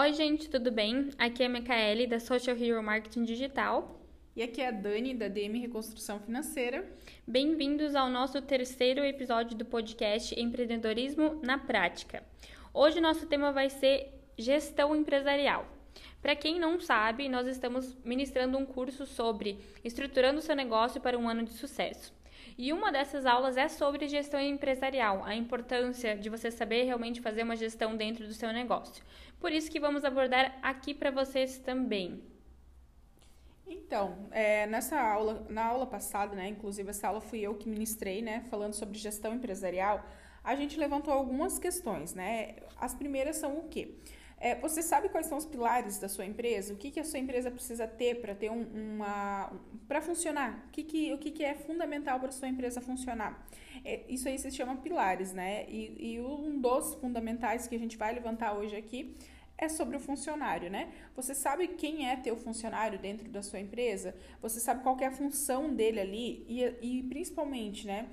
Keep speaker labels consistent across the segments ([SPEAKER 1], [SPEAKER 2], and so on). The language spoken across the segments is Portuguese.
[SPEAKER 1] Oi, gente, tudo bem? Aqui é a Micaele, da Social Hero Marketing Digital.
[SPEAKER 2] E aqui é a Dani, da DM Reconstrução Financeira.
[SPEAKER 1] Bem-vindos ao nosso terceiro episódio do podcast Empreendedorismo na Prática. Hoje, nosso tema vai ser gestão empresarial. Para quem não sabe, nós estamos ministrando um curso sobre estruturando seu negócio para um ano de sucesso. E uma dessas aulas é sobre gestão empresarial, a importância de você saber realmente fazer uma gestão dentro do seu negócio. Por isso que vamos abordar aqui para vocês também.
[SPEAKER 2] Então, é, nessa aula, na aula passada, né, inclusive essa aula fui eu que ministrei, né, falando sobre gestão empresarial, a gente levantou algumas questões, né? As primeiras são o quê? É, você sabe quais são os pilares da sua empresa? O que, que a sua empresa precisa ter para ter um, uma para funcionar? O que, que, o que, que é fundamental para a sua empresa funcionar? É, isso aí se chama pilares, né? E, e um dos fundamentais que a gente vai levantar hoje aqui é sobre o funcionário, né? Você sabe quem é teu funcionário dentro da sua empresa? Você sabe qual é a função dele ali? E, e principalmente, né?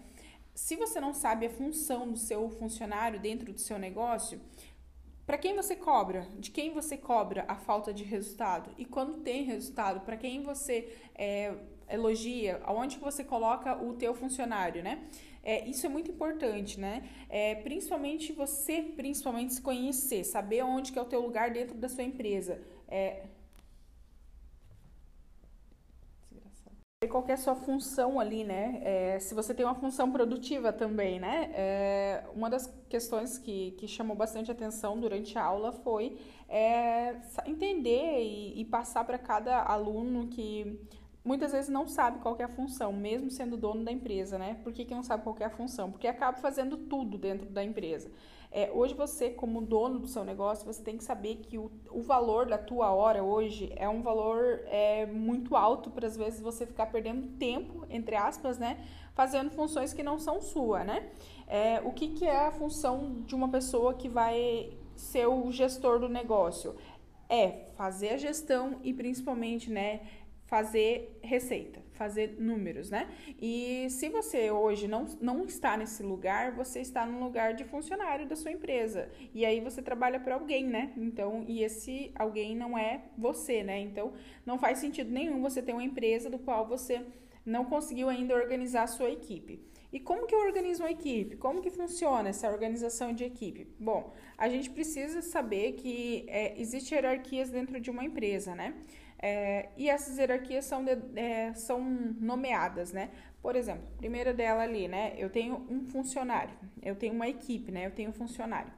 [SPEAKER 2] Se você não sabe a função do seu funcionário dentro do seu negócio, para quem você cobra? De quem você cobra a falta de resultado? E quando tem resultado, para quem você é, elogia? Aonde você coloca o teu funcionário, né? É, isso é muito importante, né? É, principalmente você, principalmente se conhecer, saber onde que é o teu lugar dentro da sua empresa. É, qual é a sua função ali, né? É, se você tem uma função produtiva também, né? É, uma das questões que, que chamou bastante atenção durante a aula foi é, entender e, e passar para cada aluno que muitas vezes não sabe qual é a função, mesmo sendo dono da empresa, né? Por que, que não sabe qual é a função? Porque acaba fazendo tudo dentro da empresa. É, hoje você, como dono do seu negócio, você tem que saber que o, o valor da tua hora hoje é um valor é, muito alto para às vezes você ficar perdendo tempo, entre aspas, né? Fazendo funções que não são sua, né? É, o que, que é a função de uma pessoa que vai ser o gestor do negócio? É fazer a gestão e principalmente, né? fazer receita, fazer números, né? E se você hoje não, não está nesse lugar, você está no lugar de funcionário da sua empresa. E aí você trabalha para alguém, né? Então, e esse alguém não é você, né? Então, não faz sentido nenhum você ter uma empresa do qual você não conseguiu ainda organizar a sua equipe. E como que eu organizo uma equipe? Como que funciona essa organização de equipe? Bom, a gente precisa saber que é, existem hierarquias dentro de uma empresa, né? É, e essas hierarquias são, de, é, são nomeadas, né? Por exemplo, primeira dela ali, né? Eu tenho um funcionário, eu tenho uma equipe, né? Eu tenho um funcionário.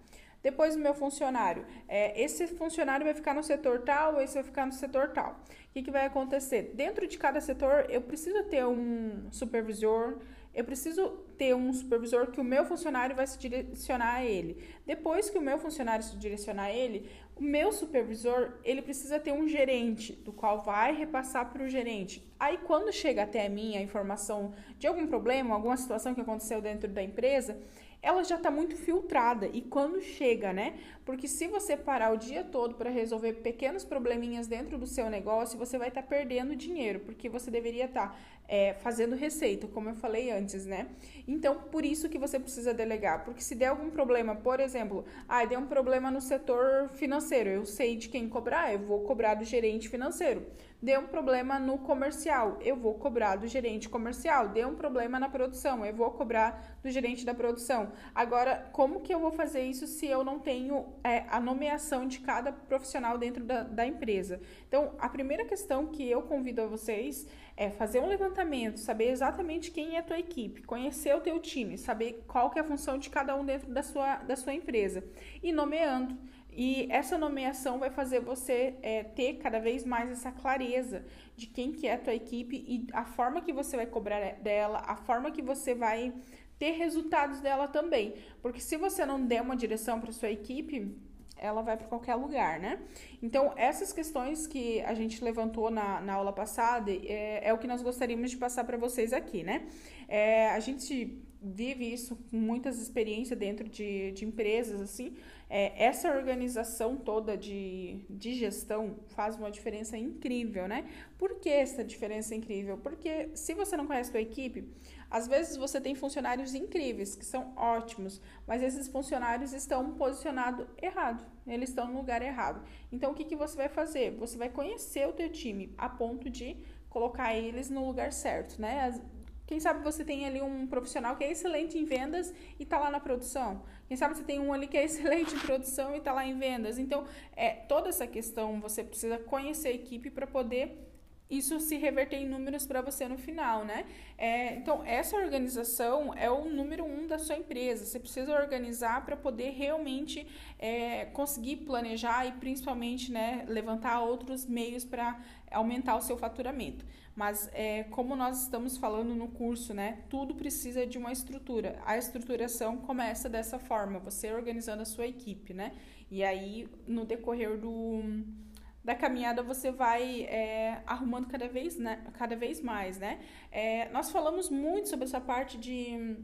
[SPEAKER 2] Depois o meu funcionário, é, esse funcionário vai ficar no setor tal, esse vai ficar no setor tal. O que, que vai acontecer? Dentro de cada setor, eu preciso ter um supervisor, eu preciso ter um supervisor que o meu funcionário vai se direcionar a ele. Depois que o meu funcionário se direcionar a ele, o meu supervisor, ele precisa ter um gerente, do qual vai repassar para o gerente. Aí, quando chega até mim a informação de algum problema, alguma situação que aconteceu dentro da empresa, ela já está muito filtrada. E quando chega, né? Porque se você parar o dia todo para resolver pequenos probleminhas dentro do seu negócio, você vai estar tá perdendo dinheiro, porque você deveria estar tá, é, fazendo receita, como eu falei antes, né? Então, por isso que você precisa delegar. Porque se der algum problema, por exemplo, ah, deu um problema no setor financeiro, eu sei de quem cobrar, eu vou cobrar do gerente financeiro. Deu um problema no comercial, eu vou cobrar do gerente comercial. Deu um problema na produção, eu vou cobrar do gerente da produção. Agora, como que eu vou fazer isso se eu não tenho é, a nomeação de cada profissional dentro da, da empresa? Então, a primeira questão que eu convido a vocês é fazer um levantamento, saber exatamente quem é a tua equipe, conhecer o teu time, saber qual que é a função de cada um dentro da sua, da sua empresa e nomeando. E essa nomeação vai fazer você é, ter cada vez mais essa clareza de quem que é a tua equipe e a forma que você vai cobrar dela, a forma que você vai ter resultados dela também. Porque se você não der uma direção para sua equipe, ela vai para qualquer lugar, né? Então, essas questões que a gente levantou na, na aula passada é, é o que nós gostaríamos de passar para vocês aqui, né? É, a gente vive isso com muitas experiências dentro de, de empresas, assim, é, essa organização toda de, de gestão faz uma diferença incrível, né? Por que essa diferença incrível? Porque se você não conhece a sua equipe, às vezes você tem funcionários incríveis, que são ótimos, mas esses funcionários estão posicionados errado, eles estão no lugar errado. Então, o que, que você vai fazer? Você vai conhecer o teu time a ponto de colocar eles no lugar certo, né? Quem sabe você tem ali um profissional que é excelente em vendas e está lá na produção. Quem sabe você tem um ali que é excelente em produção e está lá em vendas. Então, é toda essa questão você precisa conhecer a equipe para poder isso se reverter em números para você no final, né? É, então, essa organização é o número um da sua empresa. Você precisa organizar para poder realmente é, conseguir planejar e, principalmente, né, levantar outros meios para aumentar o seu faturamento. Mas, é, como nós estamos falando no curso, né, tudo precisa de uma estrutura. A estruturação começa dessa forma, você organizando a sua equipe, né? E aí, no decorrer do da caminhada você vai é, arrumando cada vez, né, cada vez mais, né? É, nós falamos muito sobre essa parte de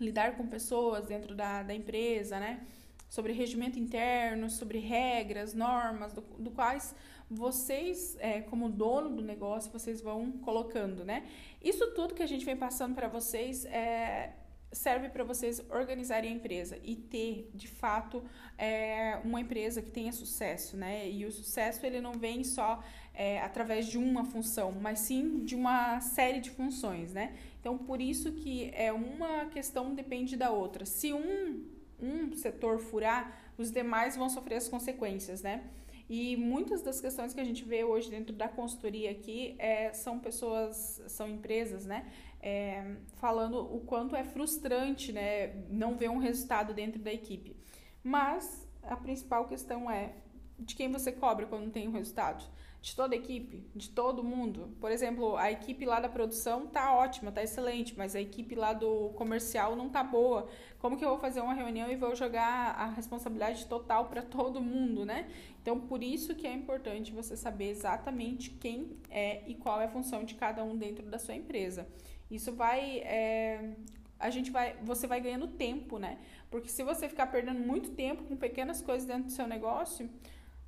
[SPEAKER 2] lidar com pessoas dentro da, da empresa, né? Sobre regimento interno, sobre regras, normas, do, do quais vocês, é, como dono do negócio, vocês vão colocando, né? Isso tudo que a gente vem passando para vocês é, serve para vocês organizarem a empresa e ter, de fato, é, uma empresa que tenha sucesso, né? E o sucesso ele não vem só é, através de uma função, mas sim de uma série de funções, né? Então, por isso que é uma questão depende da outra. Se um, um setor furar, os demais vão sofrer as consequências, né? E muitas das questões que a gente vê hoje dentro da consultoria aqui é, são pessoas, são empresas, né? É, falando o quanto é frustrante né, não ver um resultado dentro da equipe. Mas a principal questão é de quem você cobra quando tem um resultado? De toda a equipe? De todo mundo? Por exemplo, a equipe lá da produção tá ótima, tá excelente, mas a equipe lá do comercial não tá boa. Como que eu vou fazer uma reunião e vou jogar a responsabilidade total para todo mundo, né? Então, por isso que é importante você saber exatamente quem é e qual é a função de cada um dentro da sua empresa. Isso vai. É, a gente vai. Você vai ganhando tempo, né? Porque se você ficar perdendo muito tempo com pequenas coisas dentro do seu negócio,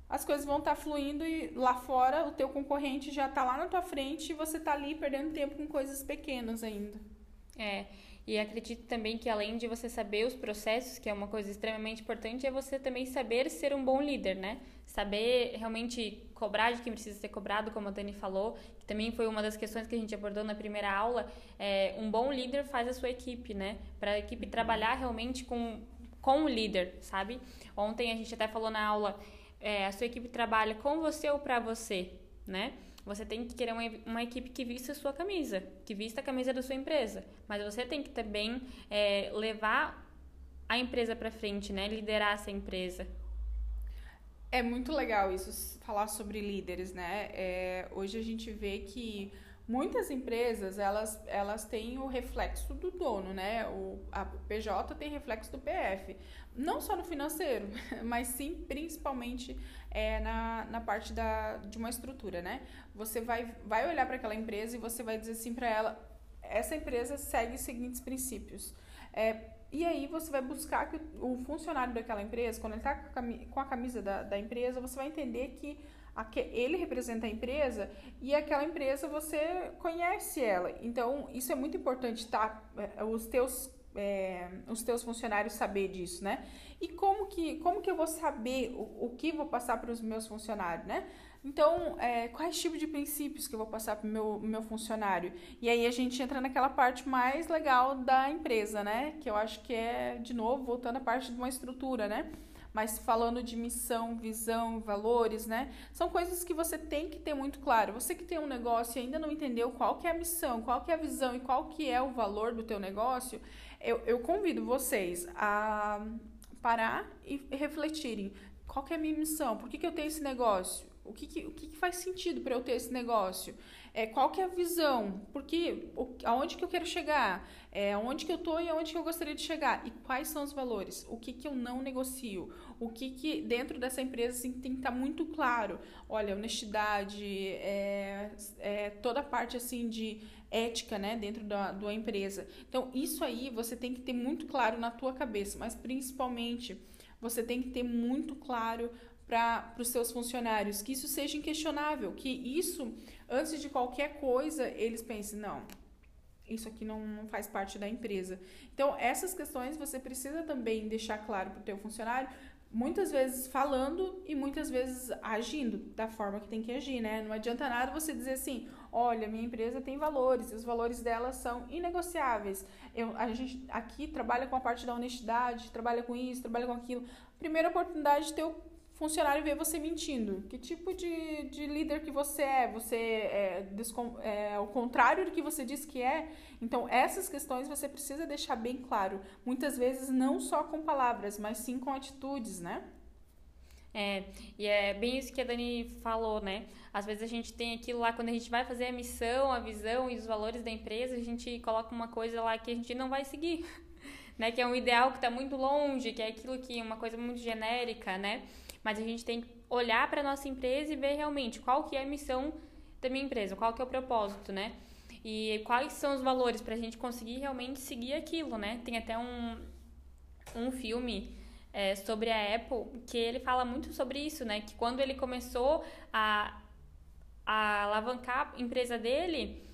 [SPEAKER 2] as coisas vão estar tá fluindo e lá fora o teu concorrente já está lá na tua frente e você está ali perdendo tempo com coisas pequenas ainda.
[SPEAKER 1] É. E acredito também que além de você saber os processos, que é uma coisa extremamente importante, é você também saber ser um bom líder, né? Saber realmente cobrar de quem precisa ser cobrado, como a Dani falou, que também foi uma das questões que a gente abordou na primeira aula. É, um bom líder faz a sua equipe, né? Para a equipe trabalhar realmente com, com o líder, sabe? Ontem a gente até falou na aula, é, a sua equipe trabalha com você ou para você, né? Você tem que querer uma, uma equipe que vista sua camisa, que vista a camisa da sua empresa. Mas você tem que também é, levar a empresa para frente, né? Liderar essa empresa.
[SPEAKER 2] É muito legal isso, falar sobre líderes, né? É, hoje a gente vê que muitas empresas elas, elas têm o reflexo do dono, né? O, a PJ tem reflexo do PF. Não só no financeiro, mas sim principalmente é, na, na parte da, de uma estrutura, né? Você vai, vai olhar para aquela empresa e você vai dizer assim para ela: essa empresa segue os seguintes princípios. É, e aí você vai buscar que o funcionário daquela empresa, quando ele está com a camisa da, da empresa, você vai entender que ele representa a empresa e aquela empresa você conhece ela. Então, isso é muito importante, tá? É, os teus, é, os teus funcionários saber disso, né? E como que, como que eu vou saber o, o que vou passar para os meus funcionários, né? Então, é, quais tipos de princípios que eu vou passar para o meu, meu funcionário? E aí a gente entra naquela parte mais legal da empresa, né? Que eu acho que é, de novo, voltando à parte de uma estrutura, né? Mas falando de missão, visão, valores, né? São coisas que você tem que ter muito claro. Você que tem um negócio e ainda não entendeu qual que é a missão, qual que é a visão e qual que é o valor do teu negócio, eu, eu convido vocês a parar e refletirem qual que é a minha missão? Por que, que eu tenho esse negócio? O que, que, o que, que faz sentido para eu ter esse negócio? É, qual que é a visão? Porque, o, aonde que eu quero chegar? É, onde que eu estou e aonde que eu gostaria de chegar? E quais são os valores? O que, que eu não negocio? O que, que dentro dessa empresa assim, tem que estar tá muito claro? Olha, honestidade, é, é, toda a parte assim de ética né, dentro da, da empresa. Então, isso aí você tem que ter muito claro na tua cabeça, mas principalmente você tem que ter muito claro para os seus funcionários, que isso seja inquestionável, que isso, antes de qualquer coisa, eles pensem, não, isso aqui não, não faz parte da empresa. Então, essas questões você precisa também deixar claro para o teu funcionário, muitas vezes falando e muitas vezes agindo da forma que tem que agir, né? Não adianta nada você dizer assim, olha, minha empresa tem valores, e os valores dela são inegociáveis. Eu, a gente aqui trabalha com a parte da honestidade, trabalha com isso, trabalha com aquilo. Primeira oportunidade o funcionário ver você mentindo. Que tipo de, de líder que você é? Você é, é o contrário do que você diz que é? Então, essas questões você precisa deixar bem claro. Muitas vezes não só com palavras, mas sim com atitudes, né?
[SPEAKER 1] É, e é bem isso que a Dani falou, né? Às vezes a gente tem aquilo lá, quando a gente vai fazer a missão, a visão e os valores da empresa, a gente coloca uma coisa lá que a gente não vai seguir, né? Que é um ideal que está muito longe, que é aquilo que é uma coisa muito genérica, né? Mas a gente tem que olhar para nossa empresa e ver realmente qual que é a missão da minha empresa, qual que é o propósito, né? E quais são os valores para a gente conseguir realmente seguir aquilo, né? Tem até um, um filme é, sobre a Apple que ele fala muito sobre isso, né? Que quando ele começou a, a alavancar a empresa dele,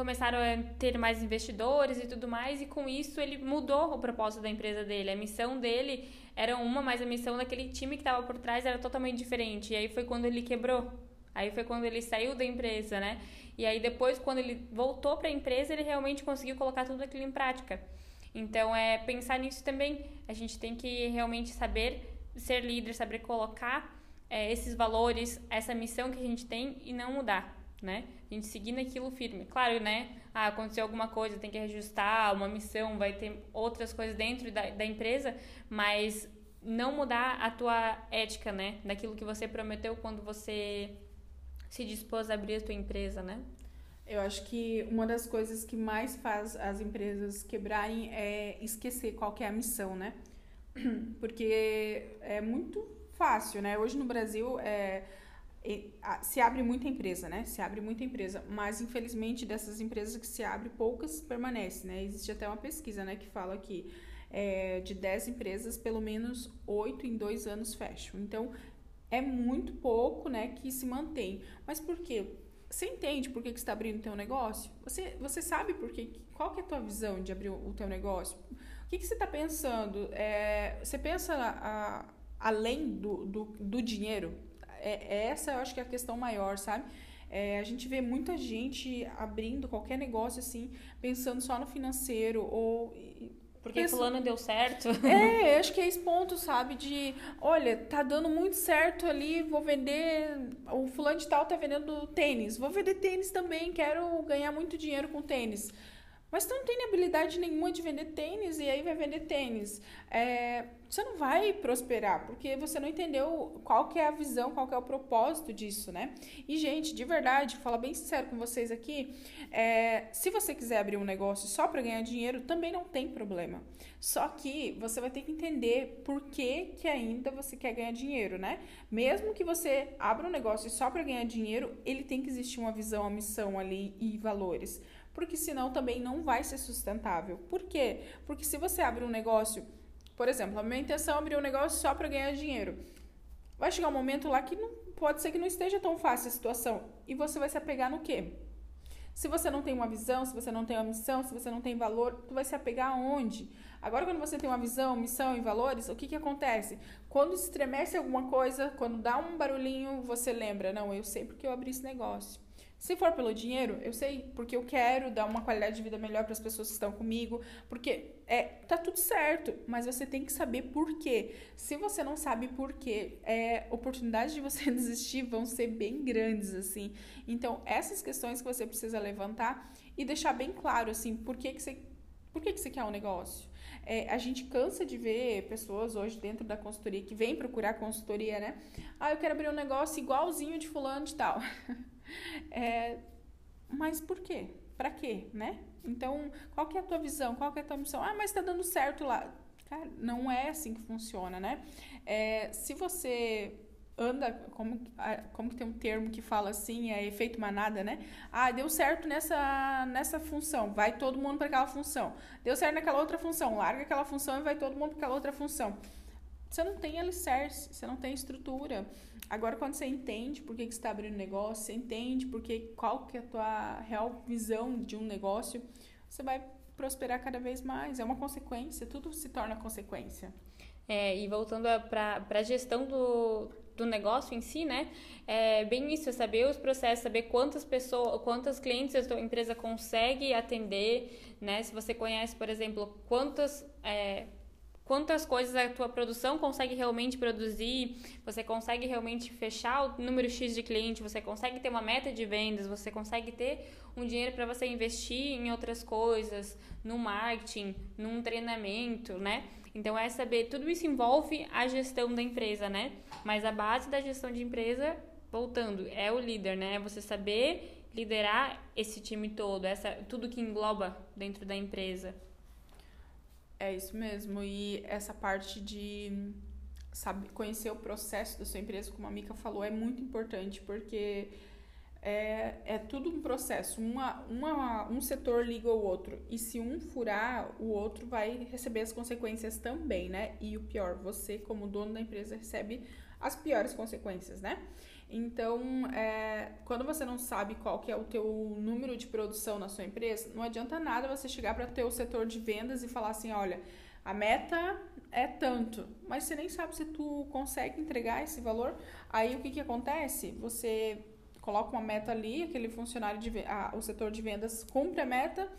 [SPEAKER 1] começaram a ter mais investidores e tudo mais, e com isso ele mudou o propósito da empresa dele. A missão dele era uma, mas a missão daquele time que estava por trás era totalmente diferente. E aí foi quando ele quebrou. Aí foi quando ele saiu da empresa, né? E aí depois, quando ele voltou para a empresa, ele realmente conseguiu colocar tudo aquilo em prática. Então, é pensar nisso também. A gente tem que realmente saber ser líder, saber colocar é, esses valores, essa missão que a gente tem e não mudar, né? A gente seguir naquilo firme. Claro, né? Ah, aconteceu alguma coisa, tem que ajustar uma missão, vai ter outras coisas dentro da, da empresa, mas não mudar a tua ética, né? Daquilo que você prometeu quando você se dispôs a abrir a tua empresa, né?
[SPEAKER 2] Eu acho que uma das coisas que mais faz as empresas quebrarem é esquecer qual é a missão, né? Porque é muito fácil, né? Hoje no Brasil é, se abre muita empresa, né? Se abre muita empresa, mas infelizmente dessas empresas que se abre, poucas permanecem, né? Existe até uma pesquisa, né, que fala que é, de 10 empresas, pelo menos 8 em dois anos fecham. Então, é muito pouco, né, que se mantém. Mas por quê? Você entende por que, que você está abrindo o teu negócio? Você, você sabe por que, qual que é a tua visão de abrir o teu negócio? O que, que você está pensando? É, você pensa a, além do, do, do dinheiro? É, essa eu acho que é a questão maior, sabe? É, a gente vê muita gente abrindo qualquer negócio assim, pensando só no financeiro ou.
[SPEAKER 1] Porque pensa... fulano deu certo.
[SPEAKER 2] É, acho que é esse ponto, sabe? De, olha, tá dando muito certo ali, vou vender. O fulano de tal tá vendendo tênis. Vou vender tênis também, quero ganhar muito dinheiro com tênis. Mas tu não tem habilidade nenhuma de vender tênis e aí vai vender tênis. É, você não vai prosperar, porque você não entendeu qual que é a visão, qual que é o propósito disso, né? E, gente, de verdade, falar bem sincero com vocês aqui, é, se você quiser abrir um negócio só para ganhar dinheiro, também não tem problema. Só que você vai ter que entender por que, que ainda você quer ganhar dinheiro, né? Mesmo que você abra um negócio só para ganhar dinheiro, ele tem que existir uma visão, uma missão ali e valores porque senão também não vai ser sustentável. Por quê? Porque se você abre um negócio, por exemplo, a minha intenção é abrir um negócio só para ganhar dinheiro. Vai chegar um momento lá que não, pode ser que não esteja tão fácil a situação. E você vai se apegar no quê? Se você não tem uma visão, se você não tem uma missão, se você não tem valor, tu vai se apegar aonde? Agora, quando você tem uma visão, missão e valores, o que, que acontece? Quando estremece alguma coisa, quando dá um barulhinho, você lembra, não, eu sei porque eu abri esse negócio. Se for pelo dinheiro, eu sei, porque eu quero dar uma qualidade de vida melhor para as pessoas que estão comigo, porque é, tá tudo certo, mas você tem que saber por quê. Se você não sabe por quê, é, oportunidades de você desistir vão ser bem grandes, assim. Então, essas questões que você precisa levantar e deixar bem claro, assim, por que, que você Por que, que você quer um negócio? É, a gente cansa de ver pessoas hoje dentro da consultoria que vêm procurar consultoria, né? Ah, eu quero abrir um negócio igualzinho de fulano de tal. É, mas por quê? Para quê, né? Então, qual que é a tua visão? Qual que é a tua missão? Ah, mas está dando certo lá. Cara, não é assim que funciona, né? É, se você anda, como, como tem um termo que fala assim, é efeito manada, né? Ah, deu certo nessa, nessa função, vai todo mundo para aquela função. Deu certo naquela outra função, larga aquela função e vai todo mundo para aquela outra função. Você não tem alicerce, você não tem estrutura. Agora, quando você entende por que, que você está abrindo negócio, você entende porque, qual que é a tua real visão de um negócio, você vai prosperar cada vez mais. É uma consequência, tudo se torna consequência.
[SPEAKER 1] É, e voltando para a gestão do, do negócio em si, né? É bem isso, é saber os processos, saber quantas pessoas, quantas clientes a sua empresa consegue atender, né? Se você conhece, por exemplo, quantas é, quantas coisas a tua produção consegue realmente produzir, você consegue realmente fechar o número X de cliente, você consegue ter uma meta de vendas, você consegue ter um dinheiro para você investir em outras coisas, no marketing, num treinamento, né? Então é saber, tudo isso envolve a gestão da empresa, né? Mas a base da gestão de empresa, voltando, é o líder, né? É você saber liderar esse time todo, essa tudo que engloba dentro da empresa.
[SPEAKER 2] É isso mesmo. E essa parte de sabe, conhecer o processo da sua empresa, como a Mica falou, é muito importante, porque é, é tudo um processo. Uma, uma, um setor liga ao outro. E se um furar, o outro vai receber as consequências também, né? E o pior, você, como dono da empresa, recebe as piores consequências, né? Então, é, quando você não sabe qual que é o teu número de produção na sua empresa, não adianta nada você chegar para o teu setor de vendas e falar assim, olha, a meta é tanto, mas você nem sabe se tu consegue entregar esse valor. Aí o que, que acontece? Você coloca uma meta ali, aquele funcionário de ah, o setor de vendas cumpre a meta,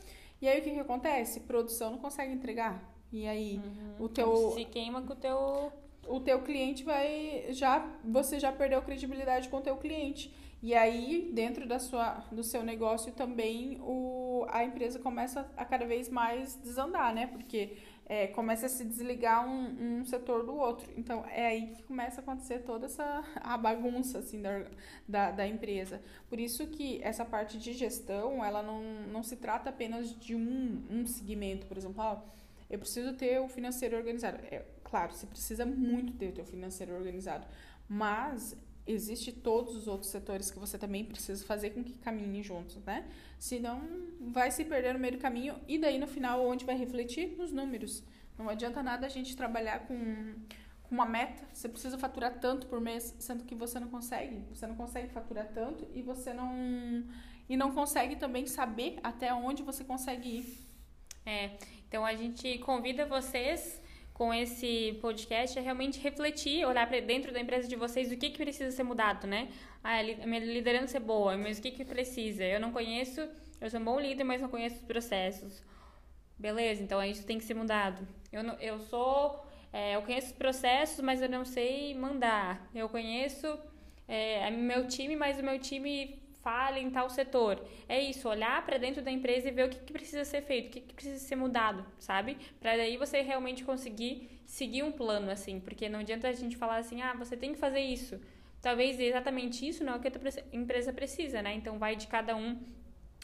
[SPEAKER 2] e aí o que, que acontece? Produção não consegue entregar. E aí uhum. o teu
[SPEAKER 1] se queima com o teu
[SPEAKER 2] o teu cliente vai já você já perdeu credibilidade com o teu cliente. E aí, dentro da sua, do seu negócio também, o, a empresa começa a cada vez mais desandar, né? Porque é, começa a se desligar um, um setor do outro. Então, é aí que começa a acontecer toda essa a bagunça, assim, da, da, da empresa. Por isso que essa parte de gestão, ela não, não se trata apenas de um, um segmento. Por exemplo, ó, eu preciso ter o financeiro organizado. É, Claro, você precisa muito ter o teu financeiro organizado, mas existe todos os outros setores que você também precisa fazer com que caminhem juntos, né? Senão vai se perder no meio do caminho e daí no final onde vai refletir nos números. Não adianta nada a gente trabalhar com, uma meta, você precisa faturar tanto por mês, sendo que você não consegue, você não consegue faturar tanto e você não e não consegue também saber até onde você consegue ir.
[SPEAKER 1] É, então a gente convida vocês com esse podcast é realmente refletir, olhar para dentro da empresa de vocês o que, que precisa ser mudado, né? Ah, a minha liderança é boa, mas o que, que precisa? Eu não conheço, eu sou um bom líder, mas não conheço os processos. Beleza, então isso tem que ser mudado. Eu, não, eu sou, é, eu conheço os processos, mas eu não sei mandar. Eu conheço é, meu time, mas o meu time falha em tal setor. É isso, olhar para dentro da empresa e ver o que, que precisa ser feito, o que, que precisa ser mudado, sabe? Para daí você realmente conseguir seguir um plano assim, porque não adianta a gente falar assim, ah, você tem que fazer isso. Talvez exatamente isso não é o que a empresa precisa, né? Então vai de cada um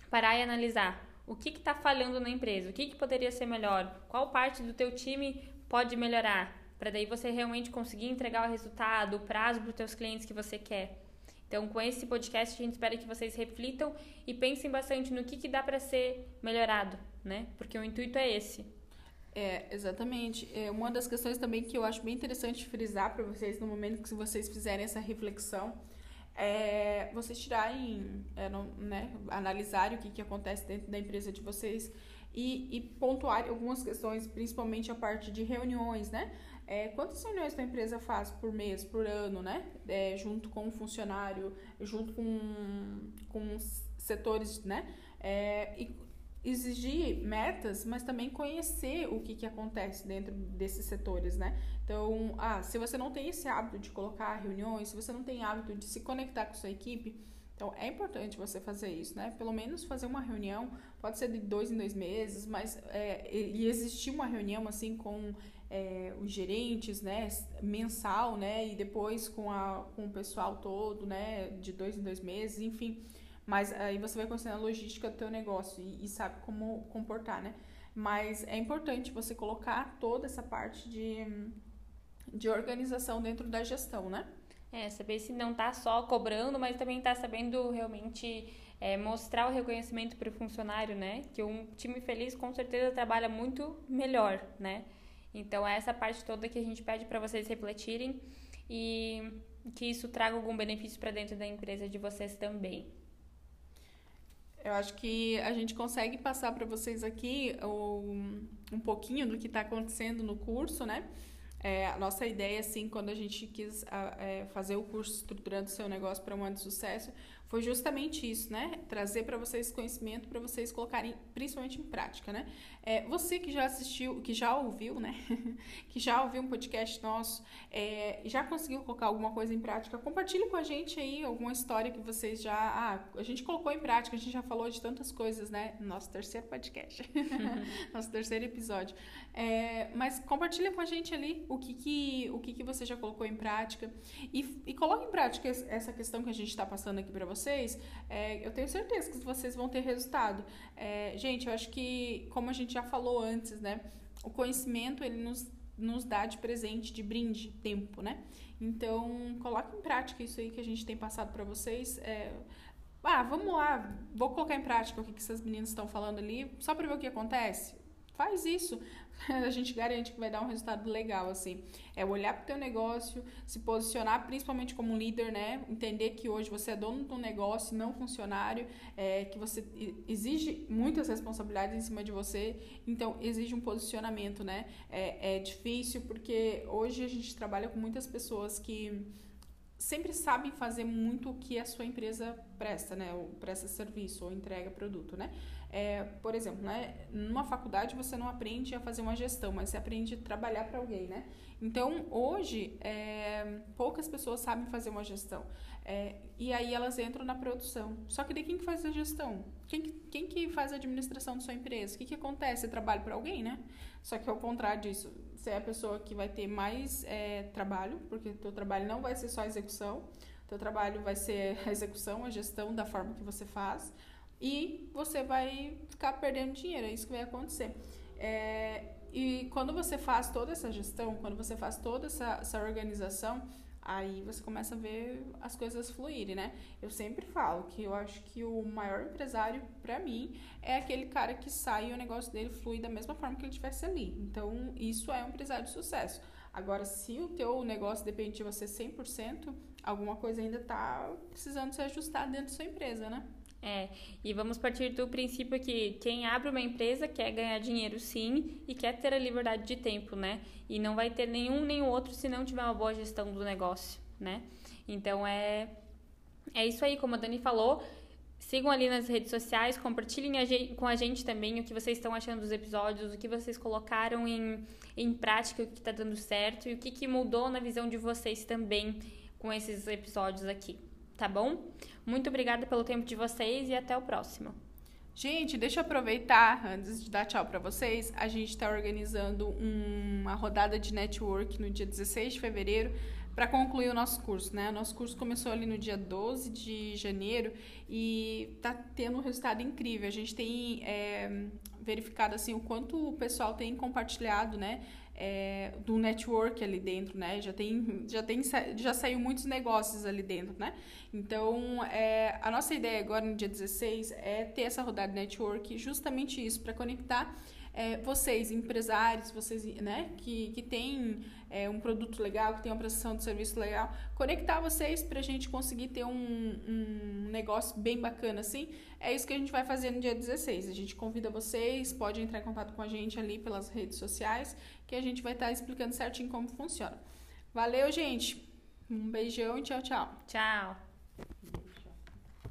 [SPEAKER 1] parar e analisar o que está falhando na empresa, o que, que poderia ser melhor, qual parte do teu time pode melhorar, para daí você realmente conseguir entregar o resultado, o prazo para os teus clientes que você quer. Então, com esse podcast, a gente espera que vocês reflitam e pensem bastante no que, que dá para ser melhorado, né? Porque o intuito é esse.
[SPEAKER 2] É, exatamente. É uma das questões também que eu acho bem interessante frisar para vocês no momento que vocês fizerem essa reflexão é vocês tirarem, é, no, né, analisarem o que, que acontece dentro da empresa de vocês e, e pontuar algumas questões, principalmente a parte de reuniões, né? É, quantas reuniões a empresa faz por mês, por ano, né? É, junto com o funcionário, junto com, com setores, né? É, e exigir metas, mas também conhecer o que, que acontece dentro desses setores, né? Então, ah, se você não tem esse hábito de colocar reuniões, se você não tem hábito de se conectar com sua equipe, Então, é importante você fazer isso, né? Pelo menos fazer uma reunião, pode ser de dois em dois meses, mas é, e existir uma reunião assim com é, os gerentes, né, mensal, né, e depois com, a, com o pessoal todo, né, de dois em dois meses, enfim. Mas aí você vai considerar a logística do teu negócio e, e sabe como comportar, né? Mas é importante você colocar toda essa parte de, de organização dentro da gestão, né?
[SPEAKER 1] É, saber se não tá só cobrando, mas também tá sabendo realmente é, mostrar o reconhecimento para o funcionário, né? Que um time feliz com certeza trabalha muito melhor, né? Então é essa parte toda que a gente pede para vocês refletirem e que isso traga algum benefício para dentro da empresa de vocês também.
[SPEAKER 2] Eu acho que a gente consegue passar para vocês aqui um, um pouquinho do que está acontecendo no curso, né? É, a nossa ideia, assim, quando a gente quis a, é, fazer o curso Estruturando Seu Negócio para um ano de Sucesso, foi justamente isso, né? Trazer para vocês conhecimento para vocês colocarem principalmente em prática, né? É, você que já assistiu, que já ouviu, né? que já ouviu um podcast nosso, é, já conseguiu colocar alguma coisa em prática, compartilhe com a gente aí alguma história que vocês já. Ah, a gente colocou em prática, a gente já falou de tantas coisas, né? Nosso terceiro podcast, nosso terceiro episódio. É, mas compartilhe com a gente ali o que, que, o que, que você já colocou em prática e, e coloque em prática essa questão que a gente está passando aqui para vocês vocês, é, eu tenho certeza que vocês vão ter resultado. É, gente, eu acho que, como a gente já falou antes, né? O conhecimento, ele nos, nos dá de presente, de brinde, tempo, né? Então, coloque em prática isso aí que a gente tem passado para vocês. É, ah, vamos lá, vou colocar em prática o que, que essas meninas estão falando ali, só para ver o que acontece. Faz isso. a gente garante que vai dar um resultado legal, assim. É olhar para o teu negócio, se posicionar principalmente como líder, né? Entender que hoje você é dono do negócio, não funcionário, é, que você exige muitas responsabilidades em cima de você, então exige um posicionamento, né? É, é difícil porque hoje a gente trabalha com muitas pessoas que sempre sabem fazer muito o que a sua empresa presta, né? Ou presta serviço ou entrega produto, né? É, por exemplo, né, numa faculdade você não aprende a fazer uma gestão, mas você aprende a trabalhar para alguém, né? Então, hoje, é, poucas pessoas sabem fazer uma gestão. É, e aí elas entram na produção. Só que daí quem que faz a gestão? Quem que, quem que faz a administração da sua empresa? O que, que acontece? Você trabalha para alguém, né? Só que ao contrário disso, você é a pessoa que vai ter mais é, trabalho, porque teu trabalho não vai ser só execução, teu trabalho vai ser a execução, a gestão da forma que você faz e você vai ficar perdendo dinheiro, é isso que vai acontecer. É, e quando você faz toda essa gestão, quando você faz toda essa, essa organização, aí você começa a ver as coisas fluírem, né? Eu sempre falo que eu acho que o maior empresário, para mim, é aquele cara que sai e o negócio dele flui da mesma forma que ele estivesse ali. Então, isso é um empresário de sucesso. Agora, se o teu negócio depende de você 100%, alguma coisa ainda tá precisando ser ajustada dentro da sua empresa, né?
[SPEAKER 1] É, e vamos partir do princípio que quem abre uma empresa quer ganhar dinheiro sim e quer ter a liberdade de tempo, né? E não vai ter nenhum nem o outro se não tiver uma boa gestão do negócio, né? Então é é isso aí, como a Dani falou. Sigam ali nas redes sociais, compartilhem a gente, com a gente também o que vocês estão achando dos episódios, o que vocês colocaram em, em prática, o que está dando certo e o que, que mudou na visão de vocês também com esses episódios aqui tá bom? Muito obrigada pelo tempo de vocês e até o próximo.
[SPEAKER 2] Gente, deixa eu aproveitar, antes de dar tchau para vocês, a gente está organizando uma rodada de network no dia 16 de fevereiro para concluir o nosso curso, né? O nosso curso começou ali no dia 12 de janeiro e tá tendo um resultado incrível. A gente tem é, verificado assim o quanto o pessoal tem compartilhado, né? é, do network ali dentro, né? Já tem, já tem, já saiu muitos negócios ali dentro, né? Então, é, a nossa ideia agora no dia 16 é ter essa rodada de network, justamente isso, para conectar é, vocês, empresários, vocês, né, que, que têm é, um produto legal, que tem uma prestação de serviço legal, conectar vocês para a gente conseguir ter um, um negócio bem bacana assim. É isso que a gente vai fazer no dia 16. A gente convida vocês, pode entrar em contato com a gente ali pelas redes sociais, que a gente vai estar tá explicando certinho como funciona. Valeu, gente! Um beijão e tchau, tchau.
[SPEAKER 1] Tchau!